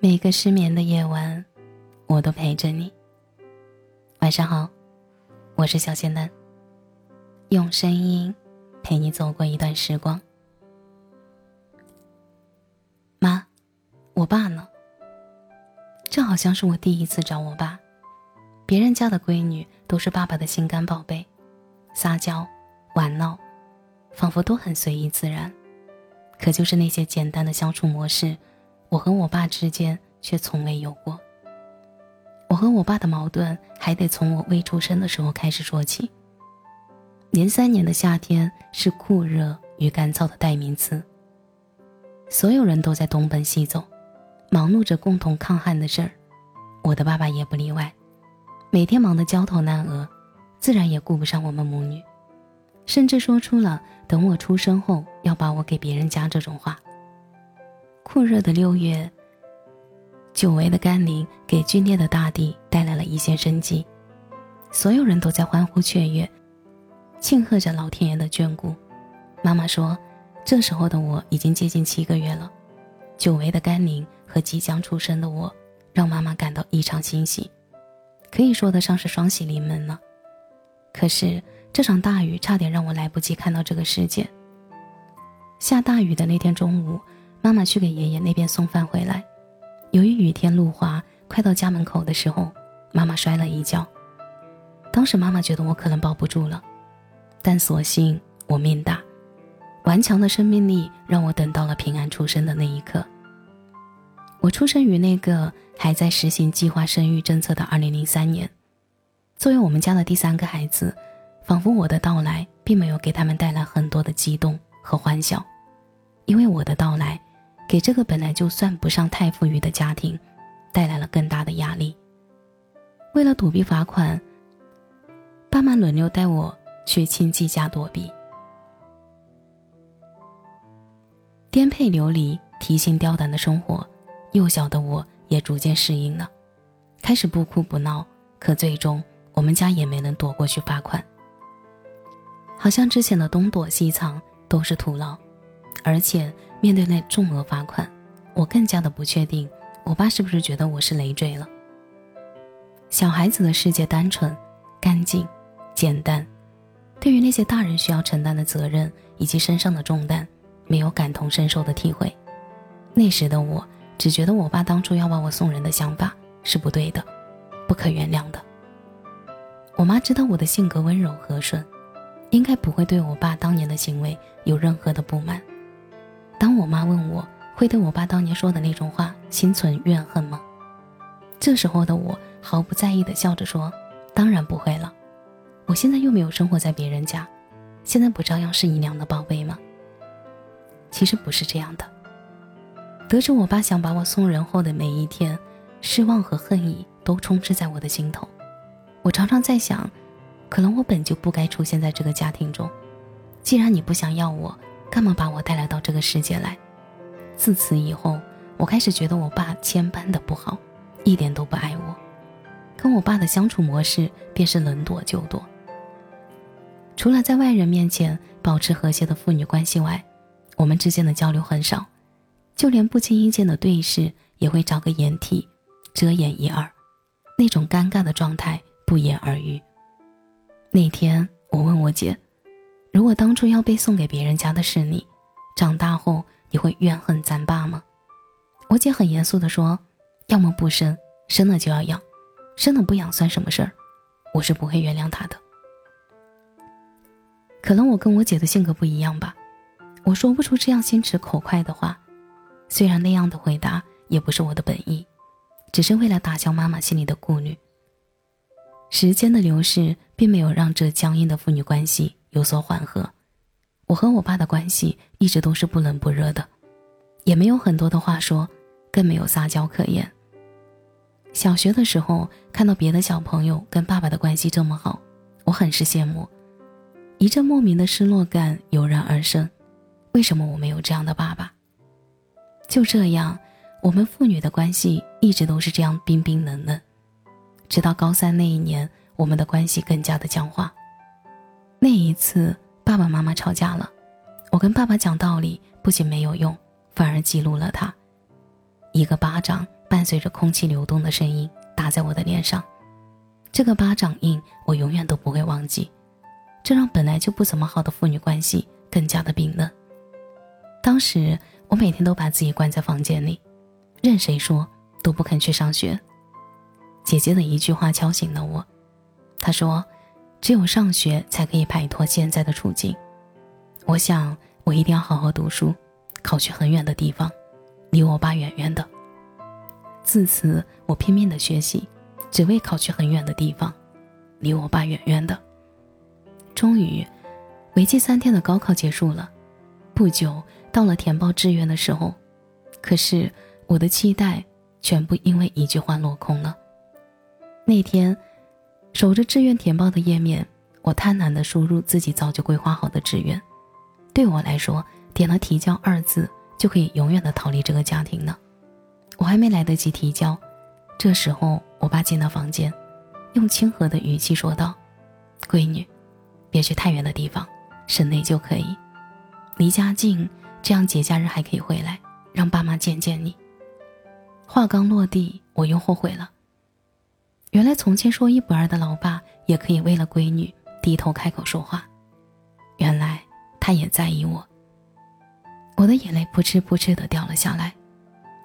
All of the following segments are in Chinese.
每个失眠的夜晚，我都陪着你。晚上好，我是小仙丹。用声音陪你走过一段时光。妈，我爸呢？这好像是我第一次找我爸。别人家的闺女都是爸爸的心肝宝贝，撒娇、玩闹，仿佛都很随意自然。可就是那些简单的相处模式。我和我爸之间却从未有过。我和我爸的矛盾还得从我未出生的时候开始说起。零三年的夏天是酷热与干燥的代名词。所有人都在东奔西走，忙碌着共同抗旱的事儿，我的爸爸也不例外，每天忙得焦头烂额，自然也顾不上我们母女，甚至说出了“等我出生后要把我给别人家”这种话。酷热的六月，久违的甘霖给皲裂的大地带来了一线生机，所有人都在欢呼雀跃，庆贺着老天爷的眷顾。妈妈说，这时候的我已经接近七个月了，久违的甘霖和即将出生的我，让妈妈感到异常欣喜，可以说得上是双喜临门了。可是这场大雨差点让我来不及看到这个世界。下大雨的那天中午。妈妈去给爷爷那边送饭回来，由于雨天路滑，快到家门口的时候，妈妈摔了一跤。当时妈妈觉得我可能保不住了，但所幸我命大，顽强的生命力让我等到了平安出生的那一刻。我出生于那个还在实行计划生育政策的2003年，作为我们家的第三个孩子，仿佛我的到来并没有给他们带来很多的激动和欢笑，因为我的到来。给这个本来就算不上太富裕的家庭，带来了更大的压力。为了躲避罚款，爸妈轮流带我去亲戚家躲避。颠沛流离、提心吊胆的生活，幼小的我也逐渐适应了，开始不哭不闹。可最终，我们家也没能躲过去罚款。好像之前的东躲西藏都是徒劳，而且。面对那重额罚款，我更加的不确定，我爸是不是觉得我是累赘了？小孩子的世界单纯、干净、简单，对于那些大人需要承担的责任以及身上的重担，没有感同身受的体会。那时的我，只觉得我爸当初要把我送人的想法是不对的，不可原谅的。我妈知道我的性格温柔和顺，应该不会对我爸当年的行为有任何的不满。当我妈问我会对我爸当年说的那种话心存怨恨吗？这时候的我毫不在意的笑着说：“当然不会了，我现在又没有生活在别人家，现在不照样是姨娘的宝贝吗？”其实不是这样的。得知我爸想把我送人后的每一天，失望和恨意都充斥在我的心头。我常常在想，可能我本就不该出现在这个家庭中。既然你不想要我。干嘛把我带来到这个世界来？自此以后，我开始觉得我爸千般的不好，一点都不爱我。跟我爸的相处模式便是能躲就躲。除了在外人面前保持和谐的父女关系外，我们之间的交流很少，就连不经意间的对视也会找个掩体遮掩一二，那种尴尬的状态不言而喻。那天我问我姐。如果当初要被送给别人家的是你，长大后你会怨恨咱爸吗？我姐很严肃地说：“要么不生，生了就要养，生了不养算什么事儿？我是不会原谅他的。”可能我跟我姐的性格不一样吧，我说不出这样心直口快的话。虽然那样的回答也不是我的本意，只是为了打消妈妈心里的顾虑。时间的流逝并没有让这僵硬的父女关系。有所缓和，我和我爸的关系一直都是不冷不热的，也没有很多的话说，更没有撒娇可言。小学的时候看到别的小朋友跟爸爸的关系这么好，我很是羡慕，一阵莫名的失落感油然而生。为什么我没有这样的爸爸？就这样，我们父女的关系一直都是这样冰冰冷冷，直到高三那一年，我们的关系更加的僵化。那一次，爸爸妈妈吵架了，我跟爸爸讲道理，不仅没有用，反而激怒了他。一个巴掌伴随着空气流动的声音打在我的脸上。这个巴掌印我永远都不会忘记，这让本来就不怎么好的父女关系更加的冰冷。当时我每天都把自己关在房间里，任谁说都不肯去上学。姐姐的一句话敲醒了我，她说：“只有上学才可以摆脱现在的处境。”我想，我一定要好好读书，考去很远的地方，离我爸远远的。自此，我拼命的学习。只为考去很远的地方，离我爸远远的。终于，为期三天的高考结束了。不久，到了填报志愿的时候，可是我的期待全部因为一句话落空了。那天，守着志愿填报的页面，我贪婪地输入自己早就规划好的志愿。对我来说，点了“提交”二字，就可以永远的逃离这个家庭了。我还没来得及提交。这时候，我爸进了房间，用亲和的语气说道：“闺女，别去太远的地方，省内就可以，离家近，这样节假日还可以回来，让爸妈见见你。”话刚落地，我又后悔了。原来从前说一不二的老爸，也可以为了闺女低头开口说话。原来他也在意我。我的眼泪扑哧扑哧的掉了下来。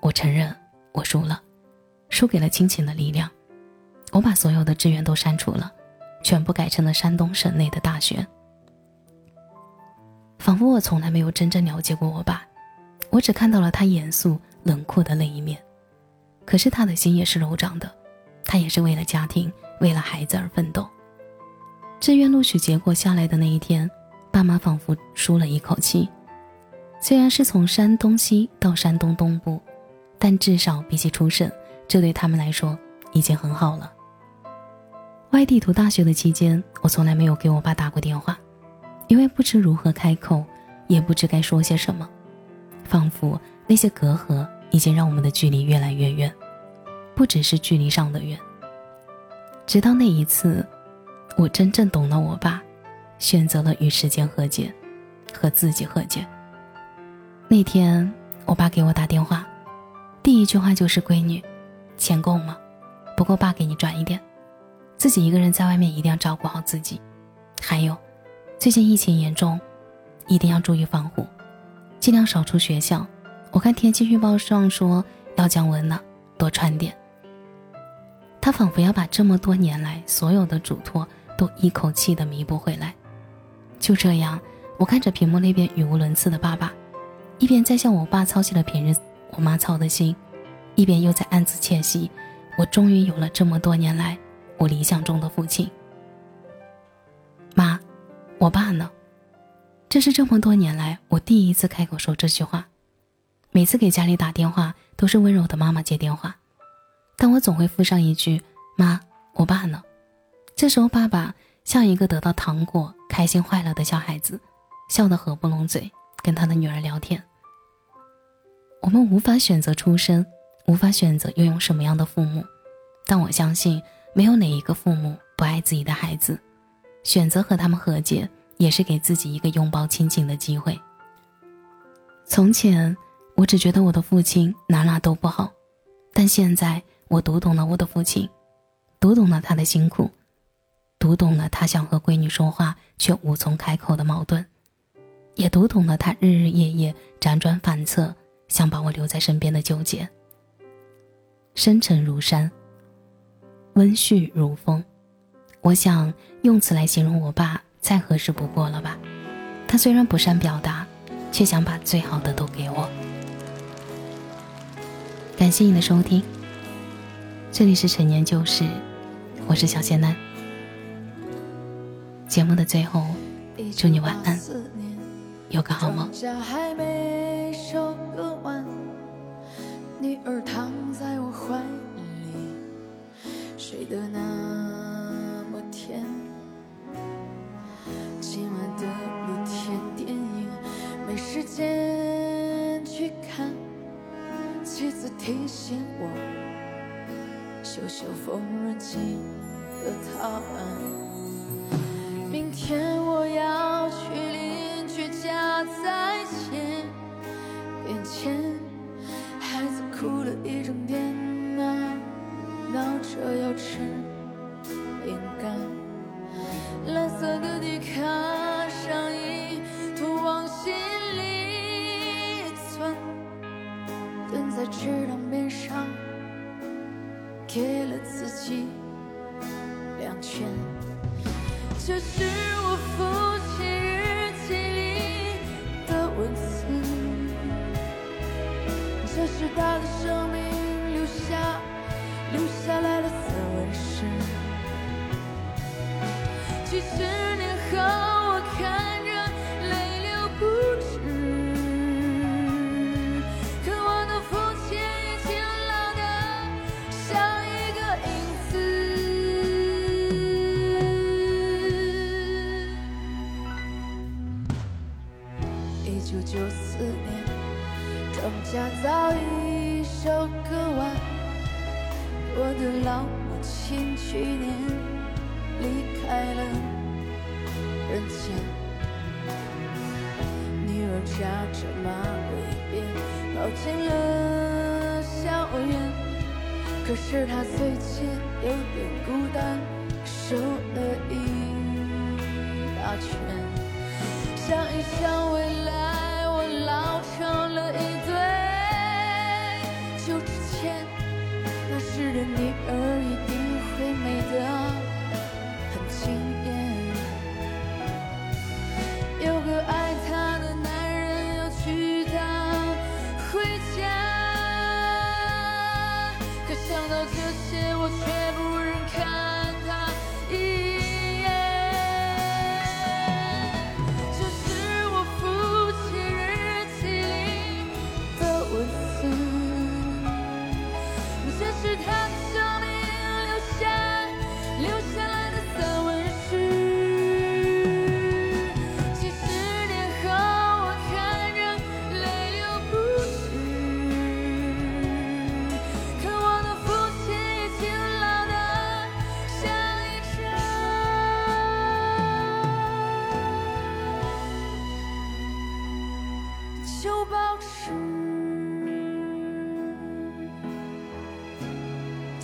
我承认，我输了。输给了亲情的力量，我把所有的志愿都删除了，全部改成了山东省内的大学。仿佛我从来没有真正了解过我爸，我只看到了他严肃冷酷的那一面。可是他的心也是柔长的，他也是为了家庭、为了孩子而奋斗。志愿录取结果下来的那一天，爸妈仿佛舒了一口气。虽然是从山东西到山东东部，但至少比起出省。这对他们来说已经很好了。外地读大学的期间，我从来没有给我爸打过电话，因为不知如何开口，也不知该说些什么，仿佛那些隔阂已经让我们的距离越来越远，不只是距离上的远。直到那一次，我真正懂了我爸，选择了与时间和解，和自己和解。那天，我爸给我打电话，第一句话就是“闺女”。钱够吗？不够，爸给你转一点。自己一个人在外面一定要照顾好自己。还有，最近疫情严重，一定要注意防护，尽量少出学校。我看天气预报上说要降温了，多穿点。他仿佛要把这么多年来所有的嘱托都一口气的弥补回来。就这样，我看着屏幕那边语无伦次的爸爸，一边在向我爸操起了平日我妈操的心。一边又在暗自窃喜，我终于有了这么多年来我理想中的父亲。妈，我爸呢？这是这么多年来我第一次开口说这句话。每次给家里打电话，都是温柔的妈妈接电话，但我总会附上一句：“妈，我爸呢？”这时候爸爸像一个得到糖果开心坏了的小孩子，笑得合不拢嘴，跟他的女儿聊天。我们无法选择出生。无法选择拥有什么样的父母，但我相信没有哪一个父母不爱自己的孩子。选择和他们和解，也是给自己一个拥抱亲情的机会。从前，我只觉得我的父亲哪哪都不好，但现在我读懂了我的父亲，读懂了他的辛苦，读懂了他想和闺女说话却无从开口的矛盾，也读懂了他日日夜夜辗转反侧想把我留在身边的纠结。深沉如山，温煦如风，我想用此来形容我爸再合适不过了吧。他虽然不善表达，却想把最好的都给我。感谢你的收听，这里是陈年旧事，我是小仙男。节目的最后，祝你晚安，有个好梦。你儿躺在我怀里，睡得那么甜。今晚的露天电影没时间去看，妻子提醒我，修修缝纫机的踏板明天我要去邻居家再借点钱孩子哭了一整天哪闹着要吃饼干。蓝色的地毯给九九四年，庄稼早已收割完，我的老母亲去年离开了人间。女儿扎着马尾辫跑进了校园，可是她最近有点孤单，瘦了一大圈。想一想未来，了一堆。就之前那时的女儿一定会美得很惊艳。有个爱她的男人要娶她回家，可想到这些，我却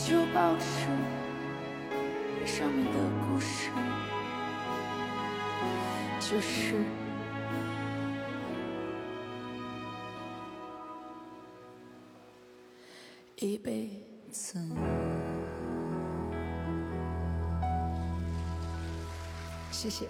旧报纸上面的故事，就是一辈子。谢谢。